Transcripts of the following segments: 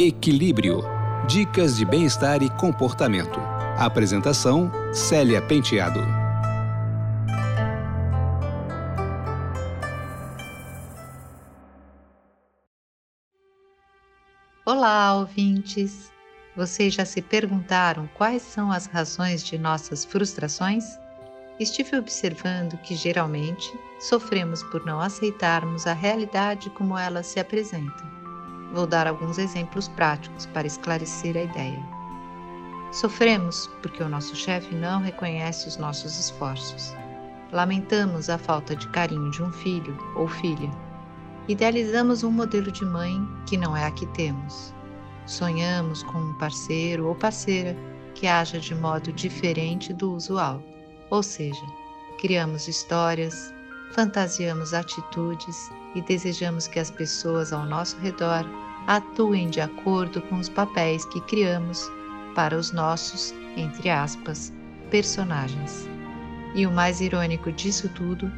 Equilíbrio. Dicas de bem-estar e comportamento. Apresentação: Célia Penteado. Olá, ouvintes! Vocês já se perguntaram quais são as razões de nossas frustrações? Estive observando que geralmente sofremos por não aceitarmos a realidade como ela se apresenta. Vou dar alguns exemplos práticos para esclarecer a ideia. Sofremos porque o nosso chefe não reconhece os nossos esforços. Lamentamos a falta de carinho de um filho ou filha. Idealizamos um modelo de mãe que não é a que temos. Sonhamos com um parceiro ou parceira que haja de modo diferente do usual, ou seja, criamos histórias, fantasiamos atitudes e desejamos que as pessoas ao nosso redor atuem de acordo com os papéis que criamos para os nossos, entre aspas, personagens. E o mais irônico disso tudo,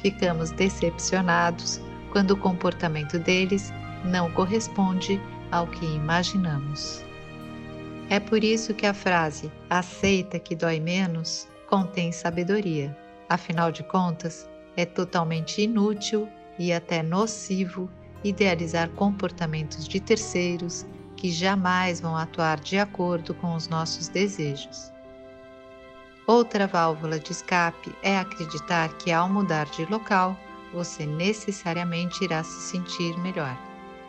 ficamos decepcionados quando o comportamento deles não corresponde ao que imaginamos. É por isso que a frase aceita que dói menos contém sabedoria. Afinal de contas, é totalmente inútil e até nocivo idealizar comportamentos de terceiros que jamais vão atuar de acordo com os nossos desejos. Outra válvula de escape é acreditar que ao mudar de local, você necessariamente irá se sentir melhor.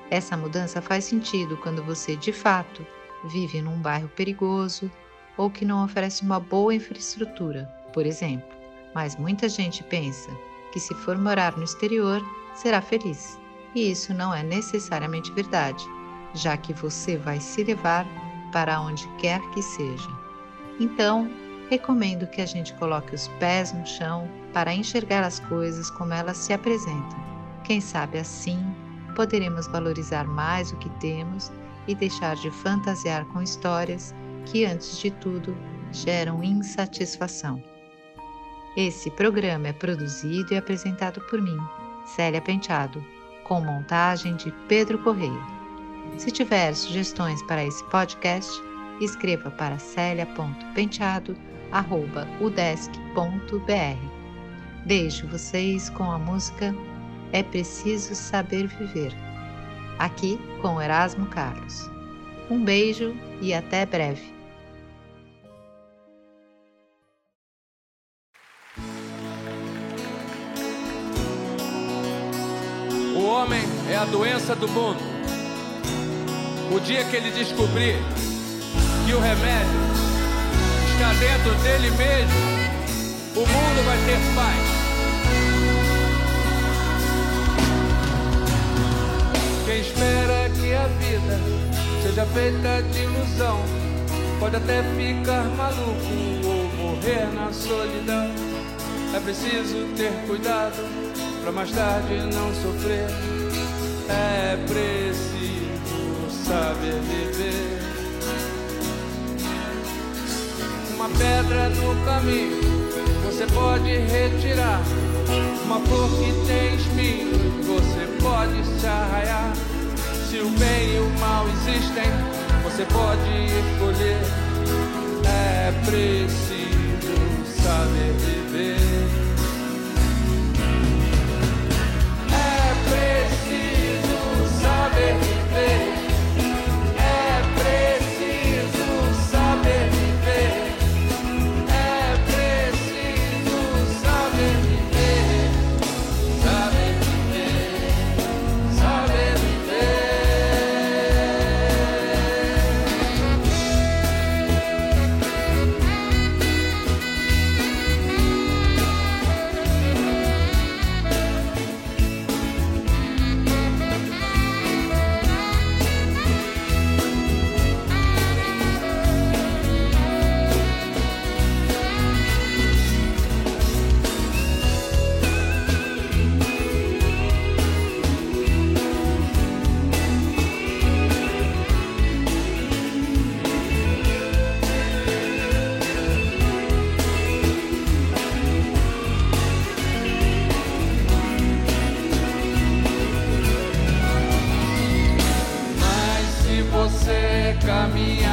Essa mudança faz sentido quando você de fato vive num bairro perigoso ou que não oferece uma boa infraestrutura, por exemplo. Mas muita gente pensa que se for morar no exterior, será feliz. E isso não é necessariamente verdade, já que você vai se levar para onde quer que seja. Então, recomendo que a gente coloque os pés no chão para enxergar as coisas como elas se apresentam. Quem sabe assim poderemos valorizar mais o que temos e deixar de fantasiar com histórias que, antes de tudo, geram insatisfação. Esse programa é produzido e apresentado por mim, Célia Penteado, com montagem de Pedro Correia. Se tiver sugestões para esse podcast, escreva para celia.penteado.udesc.br. Deixo vocês com a música É Preciso Saber Viver, aqui com Erasmo Carlos. Um beijo e até breve. O homem é a doença do mundo. O dia que ele descobrir que o remédio está dentro dele mesmo, o mundo vai ter paz. Quem espera que a vida seja feita de ilusão, pode até ficar maluco ou morrer na solidão. É preciso ter cuidado pra mais tarde não sofrer. É preciso saber viver. Uma pedra no caminho você pode retirar. Uma flor que tem espinhos você pode se arraiar. Se o bem e o mal existem, você pode escolher. É preciso saber viver. minha